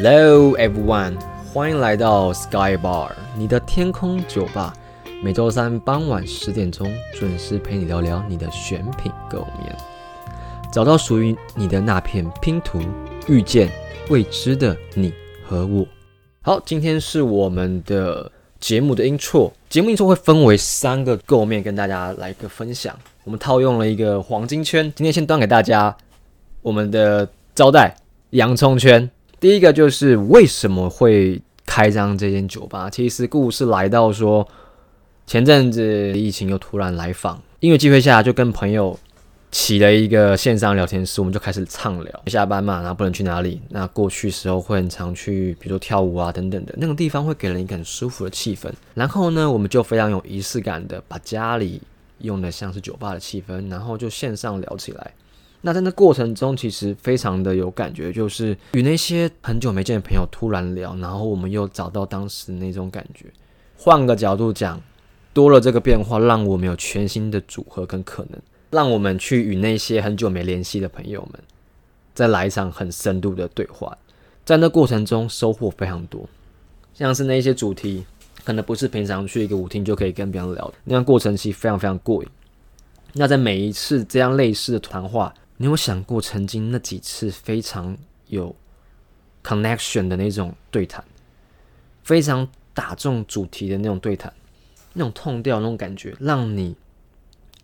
Hello everyone，欢迎来到 Sky Bar，你的天空酒吧。每周三傍晚十点钟准时陪你聊聊你的选品构面，找到属于你的那片拼图，遇见未知的你和我。好，今天是我们的节目的 intro，节目 intro 会分为三个构面，跟大家来个分享。我们套用了一个黄金圈，今天先端给大家我们的招待洋葱圈。第一个就是为什么会开张这间酒吧？其实故事来到说，前阵子疫情又突然来访，因为机会下就跟朋友起了一个线上聊天室，我们就开始畅聊。下班嘛，然后不能去哪里，那过去时候会很常去，比如说跳舞啊等等的，那种地方会给人一个很舒服的气氛。然后呢，我们就非常有仪式感的把家里用的像是酒吧的气氛，然后就线上聊起来。那在那过程中，其实非常的有感觉，就是与那些很久没见的朋友突然聊，然后我们又找到当时那种感觉。换个角度讲，多了这个变化，让我们有全新的组合跟可能，让我们去与那些很久没联系的朋友们，再来一场很深度的对话。在那过程中，收获非常多，像是那些主题，可能不是平常去一个舞厅就可以跟别人聊的，那样过程其实非常非常过瘾。那在每一次这样类似的谈话，你有想过曾经那几次非常有 connection 的那种对谈，非常打中主题的那种对谈，那种痛调那种感觉，让你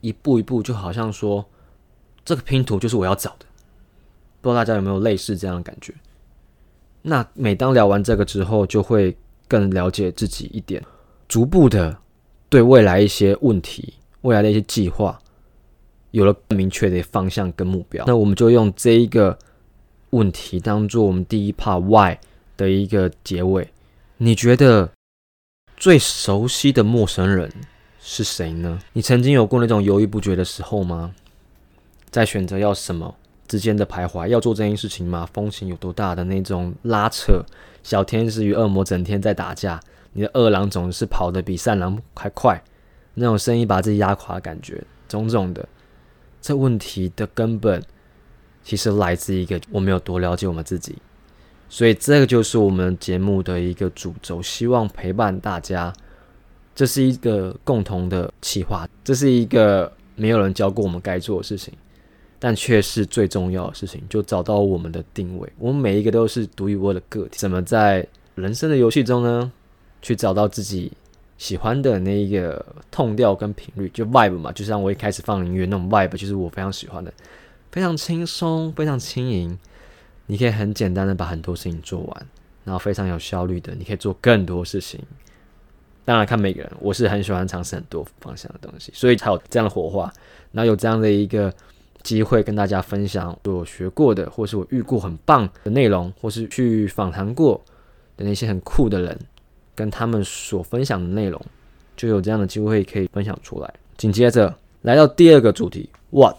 一步一步就好像说这个拼图就是我要找的。不知道大家有没有类似这样的感觉？那每当聊完这个之后，就会更了解自己一点，逐步的对未来一些问题、未来的一些计划。有了更明确的方向跟目标，那我们就用这一个问题当做我们第一 part Y 的一个结尾。你觉得最熟悉的陌生人是谁呢？你曾经有过那种犹豫不决的时候吗？在选择要什么之间的徘徊，要做这件事情吗？风险有多大的那种拉扯？小天使与恶魔整天在打架，你的二郎总是跑得比三郎还快，那种声音把自己压垮的感觉，种种的。这问题的根本其实来自一个我们有多了解我们自己，所以这个就是我们节目的一个主轴，希望陪伴大家。这是一个共同的企划，这是一个没有人教过我们该做的事情，但却是最重要的事情，就找到我们的定位。我们每一个都是独一无二的个体，怎么在人生的游戏中呢，去找到自己？喜欢的那一个 tone 调跟频率，就 vibe 嘛，就像我一开始放音乐那种 vibe，就是我非常喜欢的，非常轻松，非常轻盈。你可以很简单的把很多事情做完，然后非常有效率的，你可以做更多事情。当然看每个人，我是很喜欢尝试很多方向的东西，所以才有这样的火花，然后有这样的一个机会跟大家分享我学过的，或是我遇过很棒的内容，或是去访谈过的那些很酷的人。跟他们所分享的内容，就有这样的机会可以分享出来。紧接着来到第二个主题，What？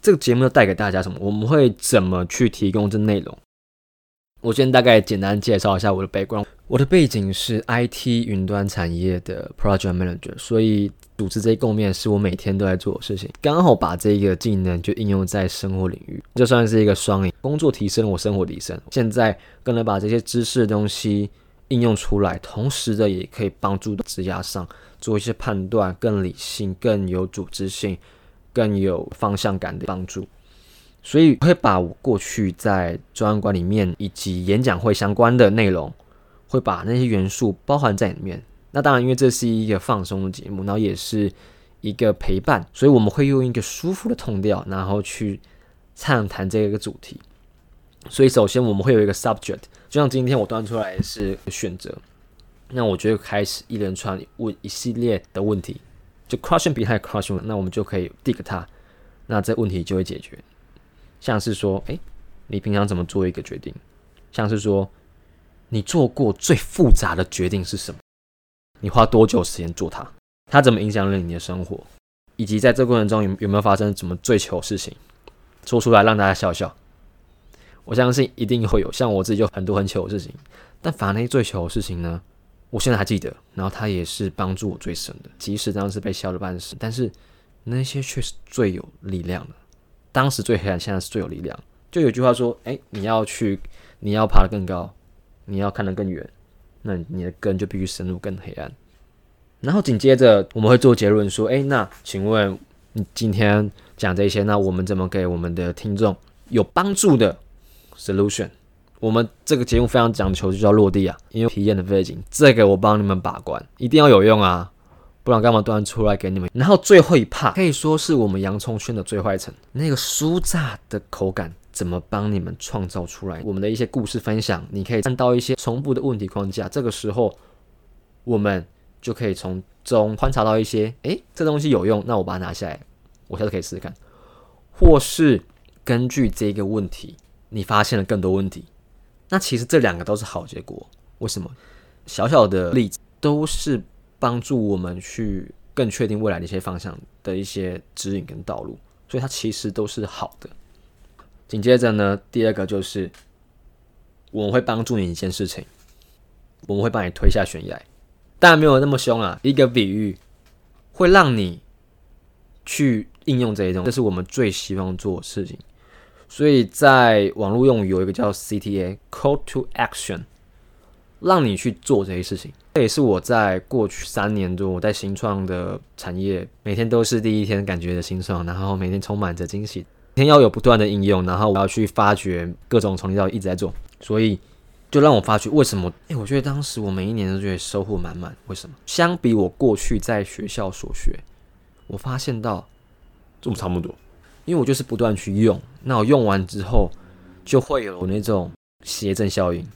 这个节目要带给大家什么？我们会怎么去提供这内容？我先大概简单介绍一下我的背景。我的背景是 IT 云端产业的 Project Manager，所以组织这些共面是我每天都在做的事情。刚好把这个技能就应用在生活领域，就算是一个双赢。工作提升，我生活提升。现在更能把这些知识的东西。应用出来，同时的也可以帮助职涯上做一些判断，更理性、更有组织性、更有方向感的帮助。所以会把我过去在专案管理面以及演讲会相关的内容，会把那些元素包含在里面。那当然，因为这是一个放松的节目，然后也是一个陪伴，所以我们会用一个舒服的痛调，然后去畅谈这个主题。所以首先我们会有一个 subject。就像今天我端出来是选择，那我就开始一连串问一系列的问题，就 question behind question，那我们就可以 dig 它，那这问题就会解决。像是说，诶，你平常怎么做一个决定？像是说，你做过最复杂的决定是什么？你花多久时间做它？它怎么影响了你的生活？以及在这过程中有有没有发生什么最糗事情？说出来让大家笑笑。我相信一定会有，像我自己就很多很糗的事情，但反而那些最糗的事情呢，我现在还记得，然后它也是帮助我最深的，即使当时被笑了半死，但是那些却是最有力量的。当时最黑暗，现在是最有力量。就有句话说，哎，你要去你要爬得更高，你要看得更远，那你的根就必须深入更黑暗。然后紧接着我们会做结论说，诶，那请问你今天讲这些，那我们怎么给我们的听众有帮助的 solution？我们这个节目非常讲求就叫落地啊，因为体验的背景，这个我帮你们把关，一定要有用啊，不然干嘛端出来给你们？然后最后一怕可以说是我们洋葱圈的最坏层，那个酥炸的口感怎么帮你们创造出来？我们的一些故事分享，你可以看到一些重复的问题框架，这个时候我们。就可以从中观察到一些，诶，这东西有用，那我把它拿下来，我下次可以试试看。或是根据这个问题，你发现了更多问题，那其实这两个都是好结果。为什么？小小的例子都是帮助我们去更确定未来的一些方向的一些指引跟道路，所以它其实都是好的。紧接着呢，第二个就是我们会帮助你一件事情，我们会把你推下悬崖。当然没有那么凶啊，一个比喻会让你去应用这一种，这是我们最希望做的事情。所以在网络用语有一个叫 CTA（Call to Action），让你去做这些事情。这也是我在过去三年多我在新创的产业，每天都是第一天感觉的新创，然后每天充满着惊喜，每天要有不断的应用，然后我要去发掘各种从零到一直在做，所以。就让我发觉为什么？诶，我觉得当时我每一年都觉得收获满满。为什么？相比我过去在学校所学，我发现到这么差不多。因为我就是不断去用，那我用完之后就会有那种协正效应。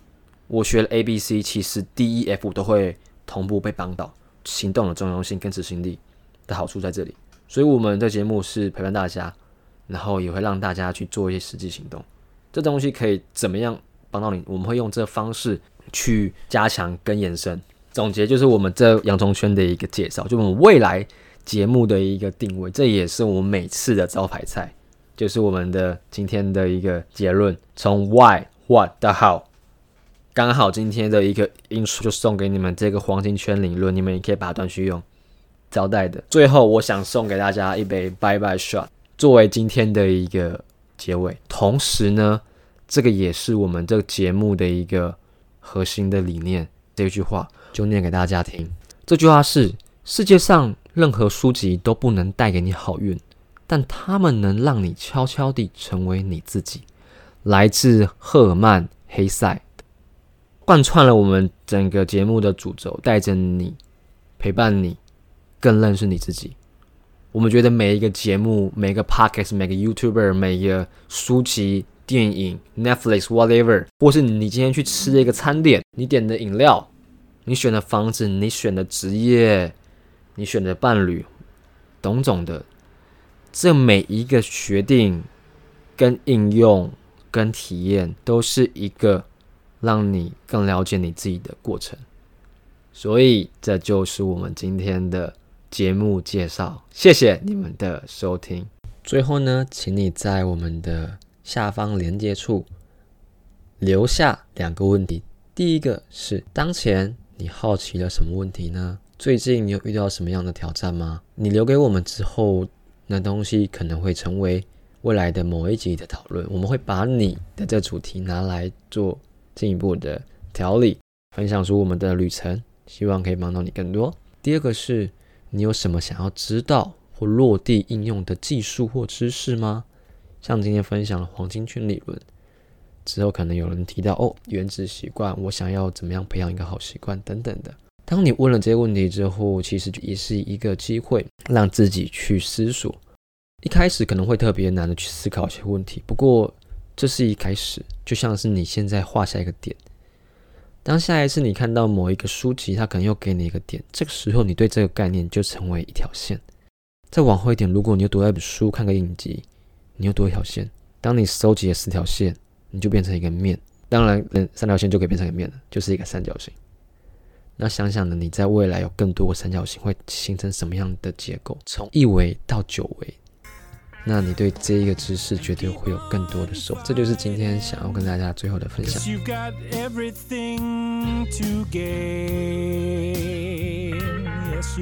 我学了 A、B、C，其实 D、E、F 都会同步被帮到。行动的重要性跟执行力的好处在这里。所以我们的节目是陪伴大家，然后也会让大家去做一些实际行动。这东西可以怎么样？帮到你，我们会用这方式去加强跟延伸。总结就是我们这洋葱圈的一个介绍，就我们未来节目的一个定位，这也是我们每次的招牌菜，就是我们的今天的一个结论。从 Why、What 到 How，刚好今天的一个音数就送给你们这个黄金圈理论，你们也可以把它断续用。招待的最后，我想送给大家一杯 Bye Bye Shot，作为今天的一个结尾。同时呢。这个也是我们这个节目的一个核心的理念。这句话就念给大家听。这句话是：世界上任何书籍都不能带给你好运，但他们能让你悄悄地成为你自己。来自赫尔曼·黑塞，贯穿了我们整个节目的主轴，带着你，陪伴你，更认识你自己。我们觉得每一个节目、每个 podcast、每个 YouTuber、每一个书籍。电影、Netflix、whatever，或是你今天去吃的一个餐点，你点的饮料，你选的房子，你选的职业，你选的伴侣，种种的，这每一个决定、跟应用、跟体验，都是一个让你更了解你自己的过程。所以，这就是我们今天的节目介绍。谢谢你们的收听。最后呢，请你在我们的。下方连接处留下两个问题，第一个是当前你好奇了什么问题呢？最近你有遇到什么样的挑战吗？你留给我们之后，那东西可能会成为未来的某一集的讨论，我们会把你的这主题拿来做进一步的调理，分享出我们的旅程，希望可以帮到你更多。第二个是你有什么想要知道或落地应用的技术或知识吗？像今天分享了黄金圈理论之后，可能有人提到哦，原子习惯，我想要怎么样培养一个好习惯等等的。当你问了这些问题之后，其实也是一个机会，让自己去思索。一开始可能会特别难的去思考一些问题，不过这是一开始，就像是你现在画下一个点。当下一次你看到某一个书籍，它可能又给你一个点，这个时候你对这个概念就成为一条线。再往后一点，如果你又读了一本书，看个影集。你又多一条线，当你收集了四条线，你就变成一个面。当然，嗯，三条线就可以变成一个面了，就是一个三角形。那想想呢，你在未来有更多个三角形会形成什么样的结构？从一维到九维，那你对这一个知识绝对会有更多的收获。这就是今天想要跟大家最后的分享。Yes,